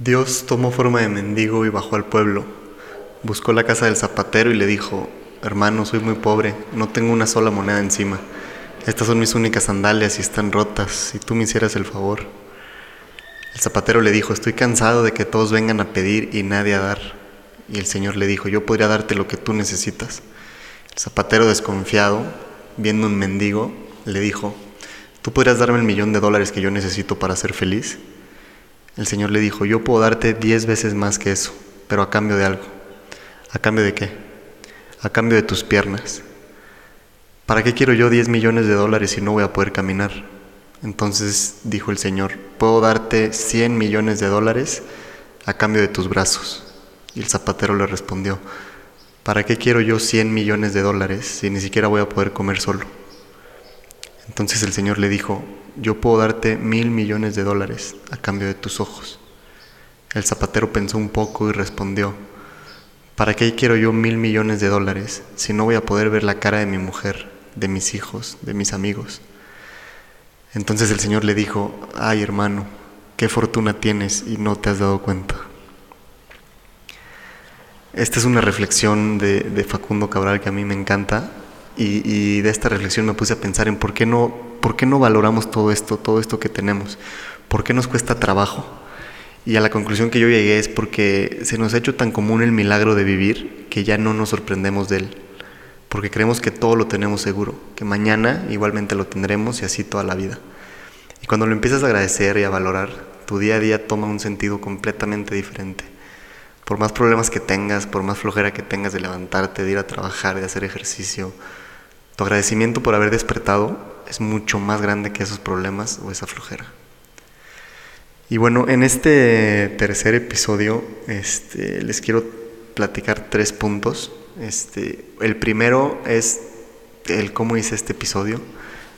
Dios tomó forma de mendigo y bajó al pueblo. Buscó la casa del zapatero y le dijo, hermano, soy muy pobre, no tengo una sola moneda encima. Estas son mis únicas sandalias y están rotas, si tú me hicieras el favor. El zapatero le dijo, estoy cansado de que todos vengan a pedir y nadie a dar. Y el Señor le dijo, yo podría darte lo que tú necesitas. El zapatero desconfiado, viendo un mendigo, le dijo, ¿tú podrías darme el millón de dólares que yo necesito para ser feliz? El Señor le dijo, yo puedo darte diez veces más que eso, pero a cambio de algo. ¿A cambio de qué? A cambio de tus piernas. ¿Para qué quiero yo diez millones de dólares si no voy a poder caminar? Entonces dijo el Señor, puedo darte cien millones de dólares a cambio de tus brazos. Y el zapatero le respondió, ¿para qué quiero yo cien millones de dólares si ni siquiera voy a poder comer solo? Entonces el Señor le dijo, yo puedo darte mil millones de dólares a cambio de tus ojos. El zapatero pensó un poco y respondió, ¿para qué quiero yo mil millones de dólares si no voy a poder ver la cara de mi mujer, de mis hijos, de mis amigos? Entonces el Señor le dijo, ay hermano, qué fortuna tienes y no te has dado cuenta. Esta es una reflexión de, Facundo Cabral que a mí me encanta y, de esta reflexión me puse a pensar en por qué no ¿Por qué no valoramos todo esto, todo esto que tenemos? ¿Por qué nos cuesta trabajo? Y a la conclusión que yo llegué es porque se nos ha hecho tan común el milagro de vivir que ya no nos sorprendemos de él. Porque creemos que todo lo tenemos seguro, que mañana igualmente lo tendremos y así toda la vida. Y cuando lo empiezas a agradecer y a valorar, tu día a día toma un sentido completamente diferente. Por más problemas que tengas, por más flojera que tengas de levantarte, de ir a trabajar, de hacer ejercicio, tu agradecimiento por haber despertado es mucho más grande que esos problemas o esa flojera. Y bueno, en este tercer episodio este, les quiero platicar tres puntos. Este, el primero es el cómo hice este episodio.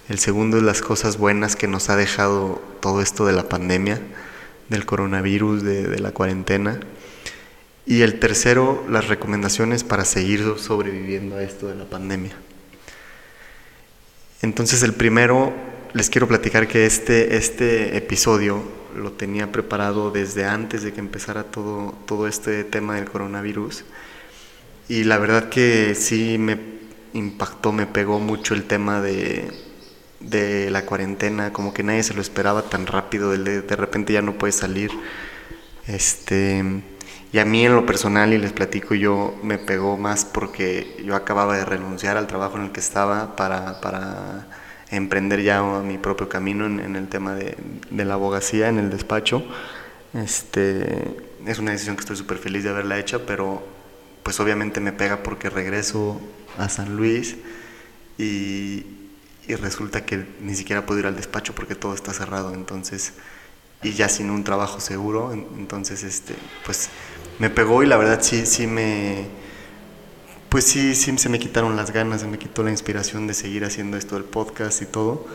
El segundo es las cosas buenas que nos ha dejado todo esto de la pandemia, del coronavirus, de la cuarentena. Y el tercero, las recomendaciones para seguir sobreviviendo a esto de la pandemia. Entonces el primero, les quiero platicar que este, este episodio lo tenía preparado desde antes de que empezara todo, todo este tema del coronavirus. Y la verdad que sí me impactó, me pegó mucho el tema de, de la cuarentena, como que nadie se lo esperaba tan rápido, de, de repente ya no puede salir. Este, y a mí en lo personal, y les platico, yo me pegó más porque yo acababa de renunciar al trabajo en el que estaba para, para emprender ya mi propio camino en, el tema de, de, la abogacía, en el despacho. Este, es una decisión que estoy súper feliz de haberla hecha, pero pues obviamente me pega porque regreso a San Luis y, y resulta que ni siquiera puedo ir al despacho porque todo está cerrado, entonces, y ya sin un trabajo seguro, entonces, este, pues me pegó y la verdad sí, sí me, pues sí, sí se me quitaron las ganas, se me quitó la inspiración de seguir haciendo esto del podcast y todo.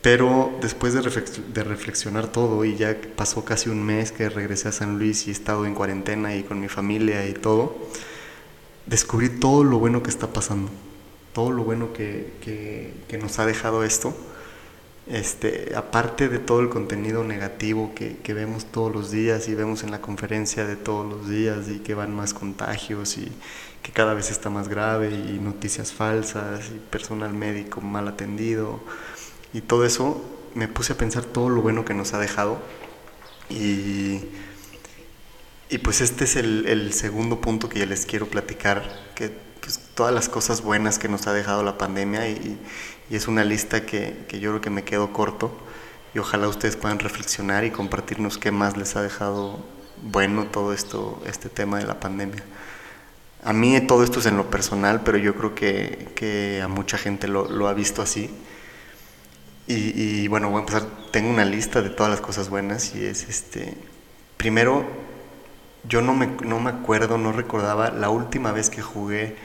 Pero después de, de reflexionar todo y ya pasó casi un mes que regresé a San Luis y he estado en cuarentena y con mi familia y todo, descubrí todo lo bueno que está pasando, todo lo bueno que, que, que nos ha dejado esto este, aparte de todo el contenido negativo que, que, vemos todos los días y vemos en la conferencia de todos los días y que van más contagios y que cada vez está más grave y noticias falsas y personal médico mal atendido y todo eso, me puse a pensar todo lo bueno que nos ha dejado y, y pues este es el, el segundo punto que ya les quiero platicar, que pues, todas las cosas buenas que nos ha dejado la pandemia y, es una lista que, que, yo creo que me quedo corto y ojalá ustedes puedan reflexionar y compartirnos qué más les ha dejado bueno todo esto, este tema de la pandemia. A mí todo esto es en lo personal, pero yo creo que, que a mucha gente lo, lo, ha visto así. Y, y, bueno, voy a empezar, tengo una lista de todas las cosas buenas y es este, primero, yo no me, no me acuerdo, no recordaba la última vez que jugué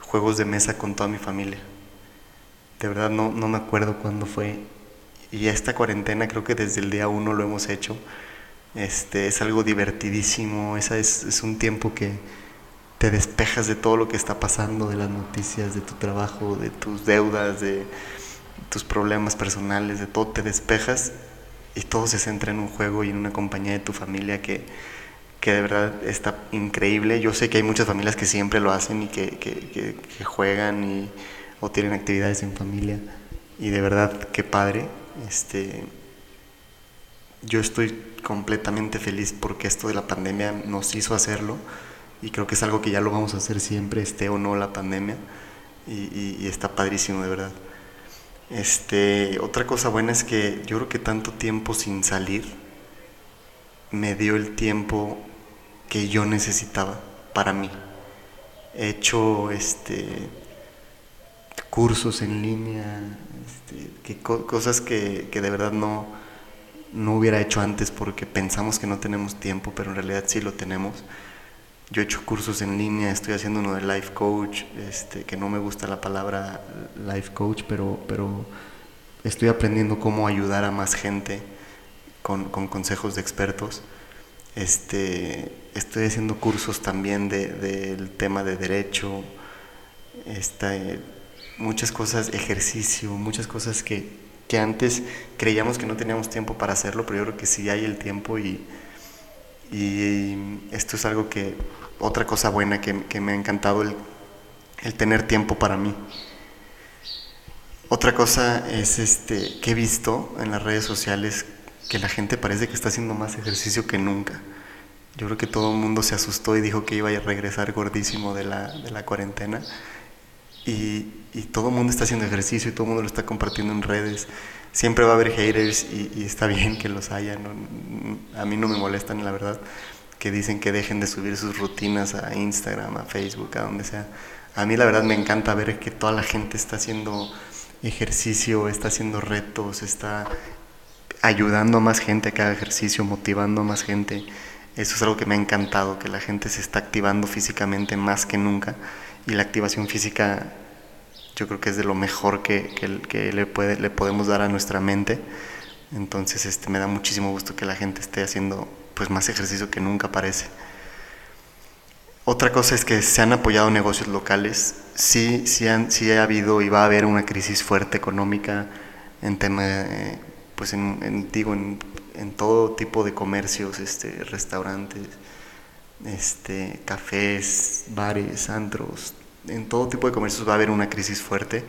juegos de mesa con toda mi familia de verdad no, no me acuerdo cuándo fue. Y esta cuarentena creo que desde el día uno lo hemos hecho. Este, es algo divertidísimo, esa es, es un tiempo que te despejas de todo lo que está pasando, de las noticias, de tu trabajo, de tus deudas, de tus problemas personales, de todo, te despejas y todo se centra en un juego y en una compañía de tu familia que, que de verdad está increíble. Yo sé que hay muchas familias que siempre lo hacen y que, que, que juegan y, o tienen actividades en familia y de verdad qué padre. Este, yo estoy completamente feliz porque esto de la pandemia nos hizo hacerlo y creo que es algo que ya lo vamos a hacer siempre, esté o no la pandemia y, y está padrísimo de verdad. Este, otra cosa buena es que yo creo que tanto tiempo sin salir me dio el tiempo que yo necesitaba para mí. He hecho este, cursos en línea, este, cosas que, de verdad no, no hubiera hecho antes porque pensamos que no tenemos tiempo, pero en realidad sí lo tenemos. Yo he hecho cursos en línea, estoy haciendo uno de life coach, este, que no me gusta la palabra life coach, pero, estoy aprendiendo cómo ayudar a más gente con, con consejos de expertos. Este, estoy haciendo cursos también del de, tema de derecho, este, muchas cosas, ejercicio, muchas cosas que, que antes creíamos que no teníamos tiempo para hacerlo, pero yo creo que sí hay el tiempo y, y esto es algo que, otra cosa buena que, que me ha encantado, el, el, tener tiempo para mí. Otra cosa es este, que he visto en las redes sociales que la gente parece que está haciendo más ejercicio que nunca. Yo creo que todo el mundo se asustó y dijo que iba a regresar gordísimo de la, de la cuarentena. Y, todo el mundo está haciendo ejercicio y todo el mundo lo está compartiendo en redes siempre va a haber haters y, está bien que los haya, a mí no me molestan la verdad, que dicen que dejen de subir sus rutinas a Instagram, a Facebook, a donde sea. A mí la verdad me encanta ver que toda la gente está haciendo ejercicio, está haciendo retos, está ayudando a más gente a que haga ejercicio, motivando a más gente. Eso es algo que me ha encantado, que la gente se está activando físicamente más que nunca y la activación física yo creo que es de lo mejor que, que, le, podemos dar a nuestra mente. Entonces este, me da muchísimo gusto que la gente esté haciendo pues, más ejercicio que nunca parece. Otra cosa es que se han apoyado negocios locales. Sí, sí, han, sí ha habido y va a haber una crisis fuerte económica en tema, pues en, digo, en, todo tipo de comercios, este, restaurantes, este, cafés, bares, antros, en todo tipo de comercios va a haber una crisis fuerte,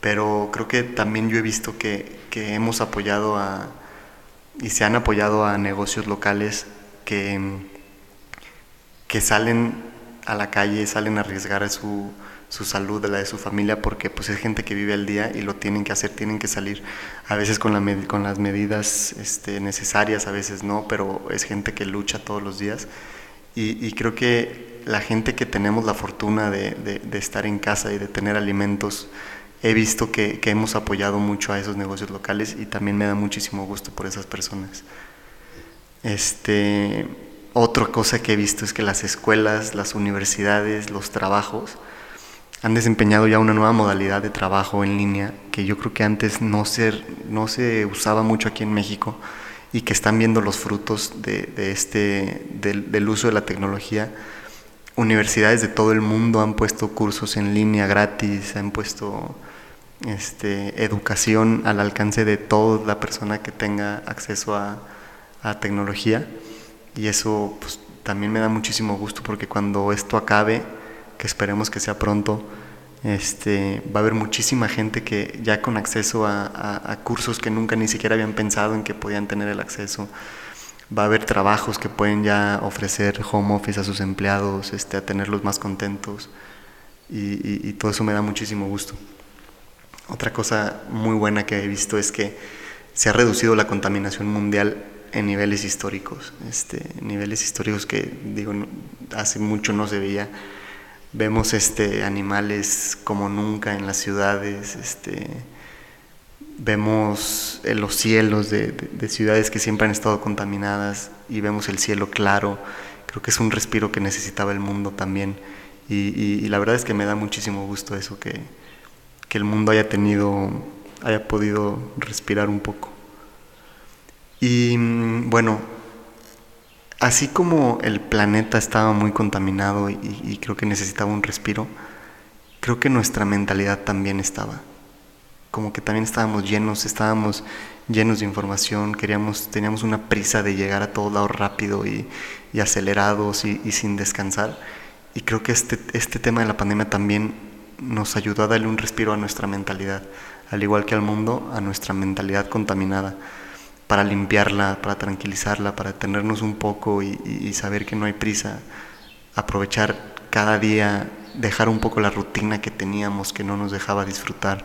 pero creo que también yo he visto que, que hemos apoyado a, y se han apoyado a negocios locales que, que salen a la calle, salen a arriesgar su, su salud, la de su familia, porque pues es gente que vive al día y lo tienen que hacer, tienen que salir, a veces con, la, con las medidas este, necesarias, a veces no, pero es gente que lucha todos los días. Y, y creo que la gente que tenemos la fortuna de, estar en casa y de tener alimentos, he visto que, hemos apoyado mucho a esos negocios locales y también me da muchísimo gusto por esas personas. Este, otra cosa que he visto es que las escuelas, las universidades, los trabajos han desempeñado ya una nueva modalidad de trabajo en línea que yo creo que antes no se, no se usaba mucho aquí en México y que están viendo los frutos de, este, del uso de la tecnología universidades de todo el mundo han puesto cursos en línea gratis, han puesto este, educación al alcance de toda la persona que tenga acceso a, a tecnología. Y eso pues, también me da muchísimo gusto porque cuando esto acabe, que esperemos que sea pronto, este, va a haber muchísima gente que ya con acceso a, a, a cursos que nunca ni siquiera habían pensado en que podían tener el acceso va a haber trabajos que pueden ya ofrecer home office a sus empleados, este, a tenerlos más contentos y, todo eso me da muchísimo gusto. Otra cosa muy buena que he visto es que se ha reducido la contaminación mundial en niveles históricos, este, niveles históricos que digo hace mucho no se veía. Vemos este, animales como nunca en las ciudades, este, vemos eh, los cielos de, ciudades que siempre han estado contaminadas y vemos el cielo claro. Creo que es un respiro que necesitaba el mundo también. Y, la verdad es que me da muchísimo gusto eso, que, que, el mundo haya tenido, haya podido respirar un poco. Y mm, bueno, así como el planeta estaba muy contaminado y creo que necesitaba un respiro, creo que nuestra mentalidad también estaba como que también estábamos llenos, estábamos llenos de información, queríamos, teníamos una prisa de llegar a todos lados rápido y, acelerados y, sin descansar. Y creo que este, este tema de la pandemia también nos ayudó a darle un respiro a nuestra mentalidad, al igual que al mundo, a nuestra mentalidad contaminada, para limpiarla, para tranquilizarla, para tenernos un poco y saber que no hay prisa, aprovechar cada día, dejar un poco la rutina que teníamos que no nos dejaba disfrutar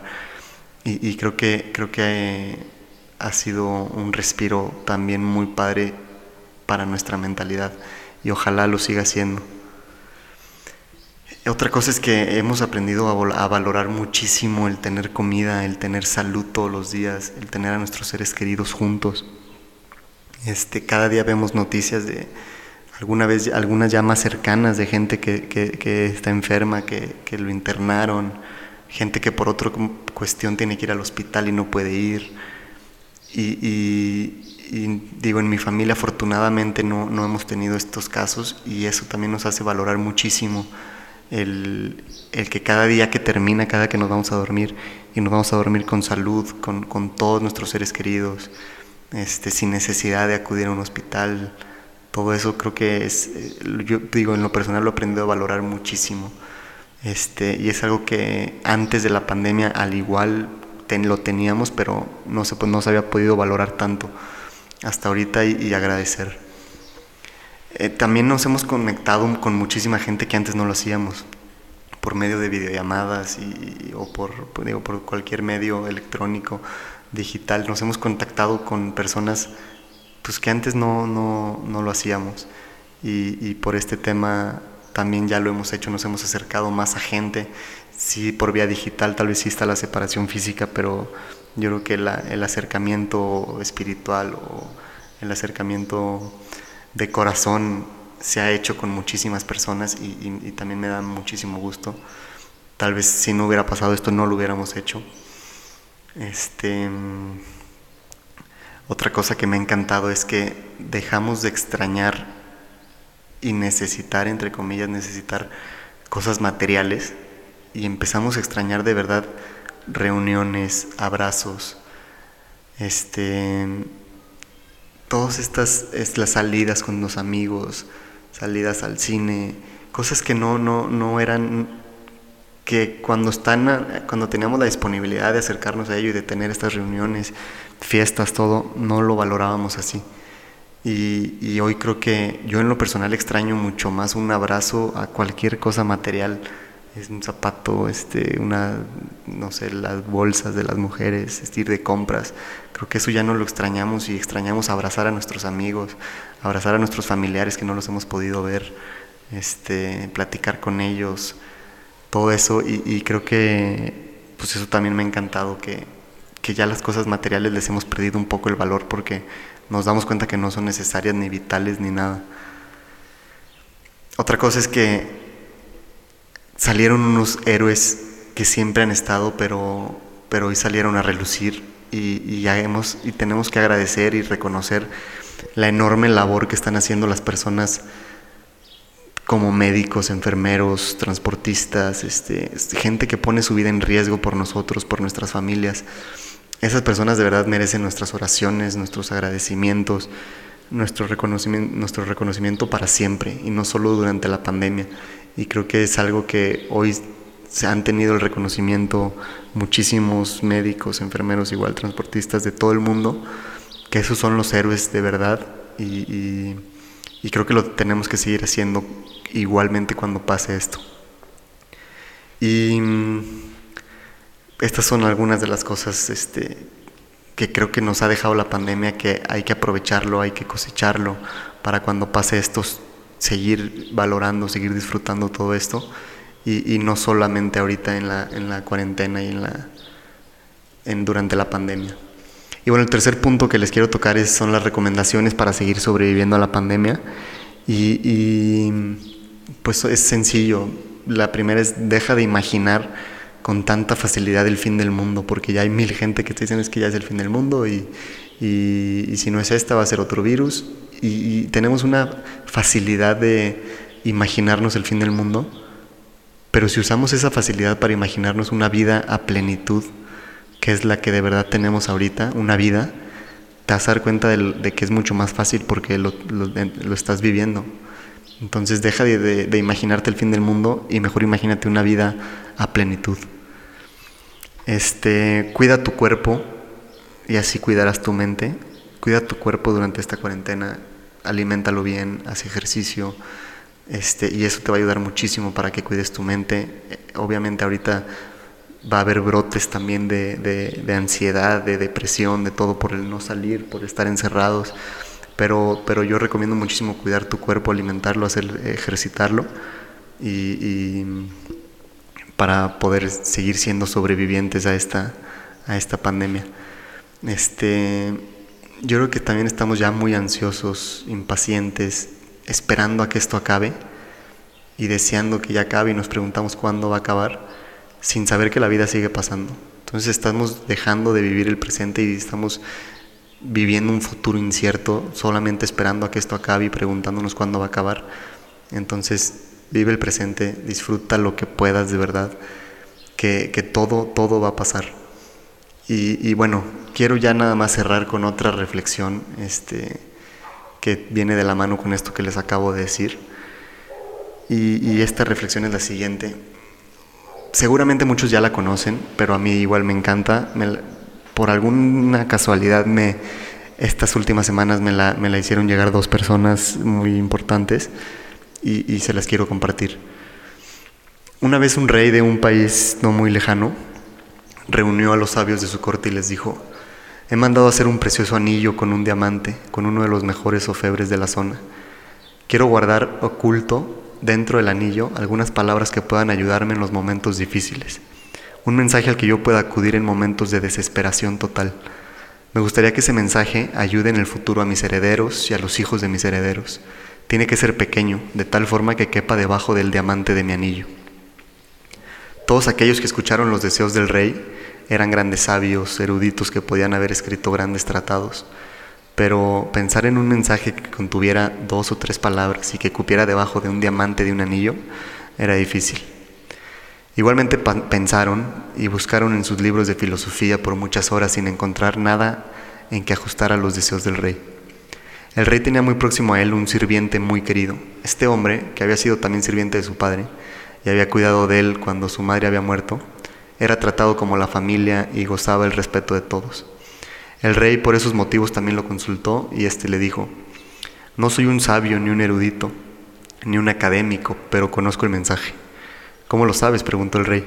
y, creo que, creo que eh, ha sido un respiro también muy padre para nuestra mentalidad y ojalá lo siga siendo. Otra cosa es que hemos aprendido a, a, valorar muchísimo el tener comida, el tener salud todos los días, el tener a nuestros seres queridos juntos. Este, cada día vemos noticias de alguna vez, algunas ya más cercanas de gente que, que, que está enferma, que, que lo internaron, gente que por otra cuestión tiene que ir al hospital y no puede ir. Y, digo, en mi familia afortunadamente no, no, hemos tenido estos casos y eso también nos hace valorar muchísimo el, el, que cada día que termina, cada que nos vamos a dormir y nos vamos a dormir con salud, con, con todos nuestros seres queridos, este, sin necesidad de acudir a un hospital, todo eso creo que es, eh, yo digo, en lo personal lo he aprendido a valorar muchísimo. Este, y es algo que antes de la pandemia al igual lo teníamos, pero no se, pues, no se había podido valorar tanto hasta ahorita y, agradecer. Eh, también nos hemos conectado con muchísima gente que antes no lo hacíamos, por medio de videollamadas y, o por, digo, por cualquier medio electrónico, digital. Nos hemos contactado con personas pues, que antes no, no, no lo hacíamos. Y, por este tema también ya lo hemos hecho, nos hemos acercado más a gente. Sí, por vía digital tal vez sí está la separación física, pero yo creo que el acercamiento espiritual o el acercamiento de corazón se ha hecho con muchísimas personas y, también me da muchísimo gusto. Tal vez si no hubiera pasado esto no lo hubiéramos hecho. Este, otra cosa que me ha encantado es que dejamos de extrañar y necesitar, entre comillas, necesitar cosas materiales y empezamos a extrañar de verdad reuniones, abrazos, este, todas estas, las salidas con los amigos, salidas al cine, cosas que no, no, no eran, que cuando, están, cuando teníamos la disponibilidad de acercarnos a ello y de tener estas reuniones, fiestas, todo, no lo valorábamos así. Y, hoy creo que yo en lo personal extraño mucho más un abrazo a cualquier cosa material. Es un zapato, este, una, no sé, las bolsas de las mujeres, es de compras. Creo que eso ya no lo extrañamos y extrañamos abrazar a nuestros amigos, abrazar a nuestros familiares que no los hemos podido ver, este, platicar con ellos, todo eso. Y, y creo que pues eso también me ha encantado, que, que ya las cosas materiales les hemos perdido un poco el valor porque nos damos cuenta que no son necesarias ni vitales ni nada. Otra cosa es que salieron unos héroes que siempre han estado, pero, pero hoy salieron a relucir y, ya hemos, y tenemos que agradecer y reconocer la enorme labor que están haciendo las personas como médicos, enfermeros, transportistas, este, gente que pone su vida en riesgo por nosotros, por nuestras familias. Esas personas de verdad merecen nuestras oraciones, nuestros agradecimientos, nuestro reconocimiento, nuestro reconocimiento para siempre y no solo durante la pandemia. Y creo que es algo que hoy se han tenido el reconocimiento muchísimos médicos, enfermeros, igual transportistas de todo el mundo, que esos son los héroes de verdad y, y creo que lo tenemos que seguir haciendo igualmente cuando pase esto. Y estas son algunas de las cosas este, que creo que nos ha dejado la pandemia, que hay que aprovecharlo, hay que cosecharlo para cuando pase esto seguir valorando, seguir disfrutando todo esto y, no solamente ahorita en la, en la cuarentena y en la, en, durante la pandemia. Y bueno, el tercer punto que les quiero tocar es, son las recomendaciones para seguir sobreviviendo a la pandemia y, y pues es sencillo. La primera es deja de imaginar con tanta facilidad el fin del mundo, porque ya hay mil gente que te dicen es que ya es el fin del mundo y, y, si no es esta va a ser otro virus y, tenemos una facilidad de imaginarnos el fin del mundo, pero si usamos esa facilidad para imaginarnos una vida a plenitud, que es la que de verdad tenemos ahorita, una vida, te vas a dar cuenta de, que es mucho más fácil porque lo, estás viviendo. Entonces deja de, imaginarte el fin del mundo y mejor imagínate una vida a plenitud. Este, cuida tu cuerpo y así cuidarás tu mente. Cuida tu cuerpo durante esta cuarentena, aliméntalo bien, haz ejercicio, este, y eso te va a ayudar muchísimo para que cuides tu mente. Eh, obviamente ahorita va a haber brotes también de, de, ansiedad, de depresión, de todo por el no salir, por estar encerrados. Pero, pero yo recomiendo muchísimo cuidar tu cuerpo, alimentarlo, hacer, ejercitarlo y, para poder seguir siendo sobrevivientes a esta, a esta pandemia. Este, yo creo que también estamos ya muy ansiosos, impacientes, esperando a que esto acabe y deseando que ya acabe y nos preguntamos cuándo va a acabar sin saber que la vida sigue pasando. Entonces estamos dejando de vivir el presente y estamos viviendo un futuro incierto solamente esperando a que esto acabe y preguntándonos cuándo va a acabar. Entonces vive el presente, disfruta lo que puedas de verdad, que, todo, todo va a pasar. Y, y, bueno, quiero ya nada más cerrar con otra reflexión este, que viene de la mano con esto que les acabo de decir. Y, y esta reflexión es la siguiente. Seguramente muchos ya la conocen, pero a mí igual me encanta. por alguna casualidad me, estas últimas semanas me la, me la hicieron llegar dos personas muy importantes y, se las quiero compartir. Una vez un rey de un país no muy lejano reunió a los sabios de su corte y les dijo, he mandado hacer un precioso anillo con un diamante, con uno de los mejores ofebres de la zona. Quiero guardar oculto dentro del anillo algunas palabras que puedan ayudarme en los momentos difíciles. Un mensaje al que yo pueda acudir en momentos de desesperación total. Me gustaría que ese mensaje ayude en el futuro a mis herederos y a los hijos de mis herederos. Tiene que ser pequeño, de tal forma que quepa debajo del diamante de mi anillo. Todos aquellos que escucharon los deseos del rey eran grandes sabios, eruditos que podían haber escrito grandes tratados pero pensar en un mensaje que contuviera dos o tres palabras y que cupiera debajo de un diamante de un anillo era difícil. Igualmente pensaron y buscaron en sus libros de filosofía por muchas horas sin encontrar nada en que ajustara los deseos del rey. El rey tenía muy próximo a él un sirviente muy querido. Este hombre, que había sido también sirviente de su padre y había cuidado de él cuando su madre había muerto, era tratado como la familia y gozaba el respeto de todos. El rey por esos motivos también lo consultó y éste le dijo, no soy un sabio ni un erudito, ni un académico, pero conozco el mensaje. ¿Cómo lo sabes? preguntó el rey.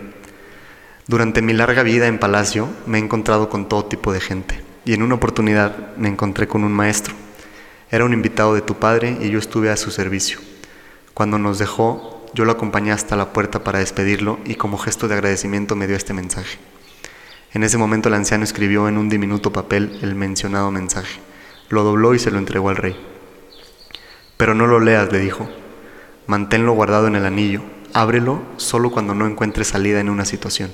Durante mi larga vida en palacio me he encontrado con todo tipo de gente y en una oportunidad me encontré con un maestro. Era un invitado de tu padre y yo estuve a su servicio. Cuando nos dejó, yo lo acompañé hasta la puerta para despedirlo y como gesto de agradecimiento me dio este mensaje. En ese momento el anciano escribió en un diminuto papel el mencionado mensaje. Lo dobló y se lo entregó al rey. Pero no lo leas, le dijo. Manténlo guardado en el anillo. Ábrelo solo cuando no encuentres salida en una situación.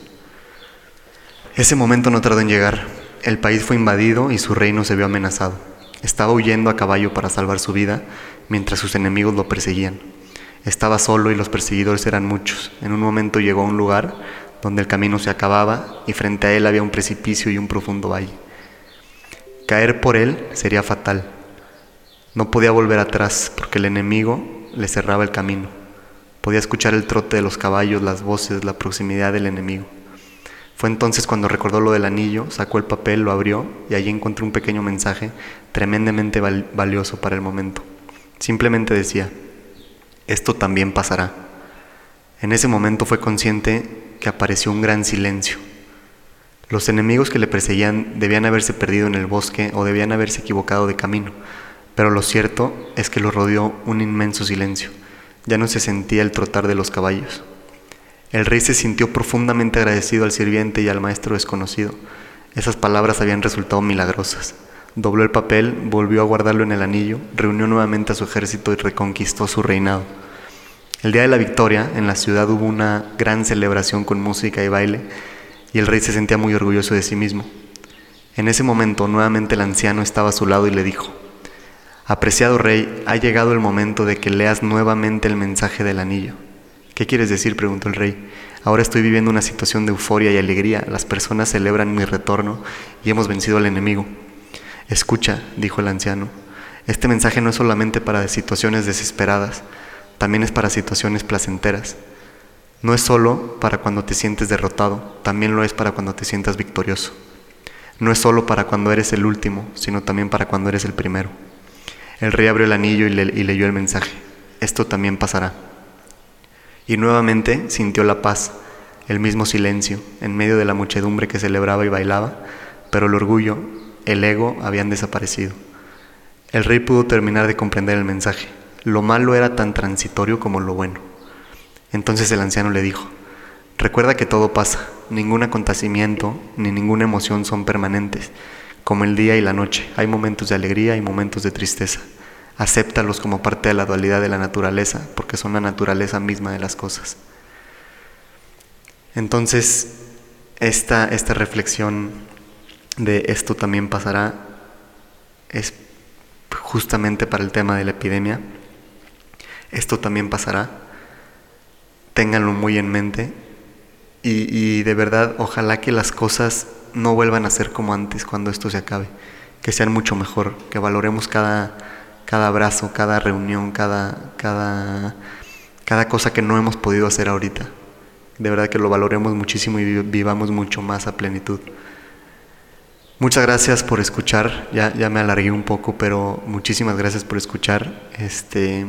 Ese momento no tardó en llegar. El país fue invadido y su reino se vio amenazado. Estaba huyendo a caballo para salvar su vida mientras sus enemigos lo perseguían. Estaba solo y los perseguidores eran muchos. En un momento llegó a un lugar donde el camino se acababa y frente a él había un precipicio y un profundo valle. Caer por él sería fatal. No podía volver atrás porque el enemigo le cerraba el camino. Podía escuchar el trote de los caballos, las voces, la proximidad del enemigo. Fue entonces cuando recordó lo del anillo, sacó el papel, lo abrió y allí encontró un pequeño mensaje tremendamente valioso para el momento. Simplemente decía, esto también pasará. En ese momento fue consciente que apareció un gran silencio. Los enemigos que le perseguían debían haberse perdido en el bosque o debían haberse equivocado de camino, pero lo cierto es que lo rodeó un inmenso silencio. Ya no se sentía el trotar de los caballos. El rey se sintió profundamente agradecido al sirviente y al maestro desconocido. Esas palabras habían resultado milagrosas. Dobló el papel, volvió a guardarlo en el anillo, reunió nuevamente a su ejército y reconquistó su reinado. El día de la victoria, en la ciudad hubo una gran celebración con música y baile, y el rey se sentía muy orgulloso de sí mismo. En ese momento, nuevamente el anciano estaba a su lado y le dijo, Apreciado rey, ha llegado el momento de que leas nuevamente el mensaje del anillo. ¿Qué quieres decir? preguntó el rey. Ahora estoy viviendo una situación de euforia y alegría. Las personas celebran mi retorno y hemos vencido al enemigo. Escucha, dijo el anciano, este mensaje no es solamente para situaciones desesperadas, también es para situaciones placenteras. No es solo para cuando te sientes derrotado, también lo es para cuando te sientas victorioso. No es solo para cuando eres el último, sino también para cuando eres el primero. El rey abrió el anillo y, y leyó el mensaje. Esto también pasará. Y nuevamente sintió la paz, el mismo silencio, en medio de la muchedumbre que celebraba y bailaba, pero el orgullo, el ego habían desaparecido. El rey pudo terminar de comprender el mensaje. Lo malo era tan transitorio como lo bueno. Entonces el anciano le dijo, recuerda que todo pasa, ningún acontecimiento ni ninguna emoción son permanentes, como el día y la noche. Hay momentos de alegría y momentos de tristeza. Acéptalos como parte de la dualidad de la naturaleza, porque son la naturaleza misma de las cosas. Entonces, esta, esta reflexión de esto también pasará es justamente para el tema de la epidemia. Esto también pasará ténganlo muy en mente y, de verdad ojalá que las cosas no vuelvan a ser como antes cuando esto se acabe, que sean mucho mejor, que valoremos cada, cada abrazo, cada reunión, cada, cada, cada cosa que no hemos podido hacer ahorita. De verdad que lo valoremos muchísimo y vivamos mucho más a plenitud. Muchas gracias por escuchar. Ya, ya me alargué un poco, pero muchísimas gracias por escuchar. Este,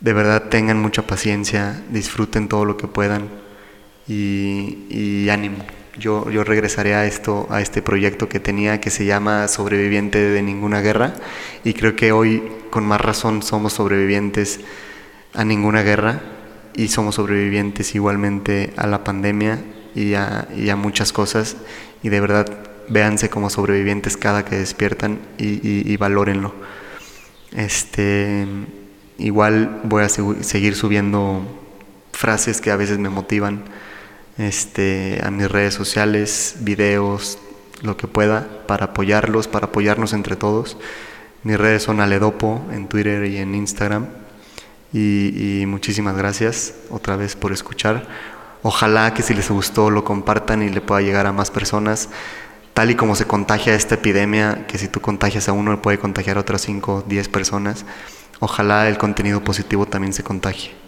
de verdad tengan mucha paciencia, disfruten todo lo que puedan y, ánimo. Yo, yo regresaré a esto, a este proyecto que tenía que se llama Sobreviviente de ninguna guerra. Y creo que hoy con más razón somos sobrevivientes a ninguna guerra y somos sobrevivientes igualmente a la pandemia y a, y a muchas cosas. Y de verdad véanse como sobrevivientes cada que despiertan y, y, y valórenlo. Este Igual voy a seguir subiendo frases que a veces me motivan este, a mis redes sociales, videos, lo que pueda, para apoyarlos, para apoyarnos entre todos. Mis redes son Aledopo en Twitter y en Instagram. Y, muchísimas gracias otra vez por escuchar. Ojalá que si les gustó lo compartan y le pueda llegar a más personas. Tal y como se contagia esta epidemia, que si tú contagias a uno, puede contagiar a otras 5 o 10 personas. Ojalá el contenido positivo también se contagie.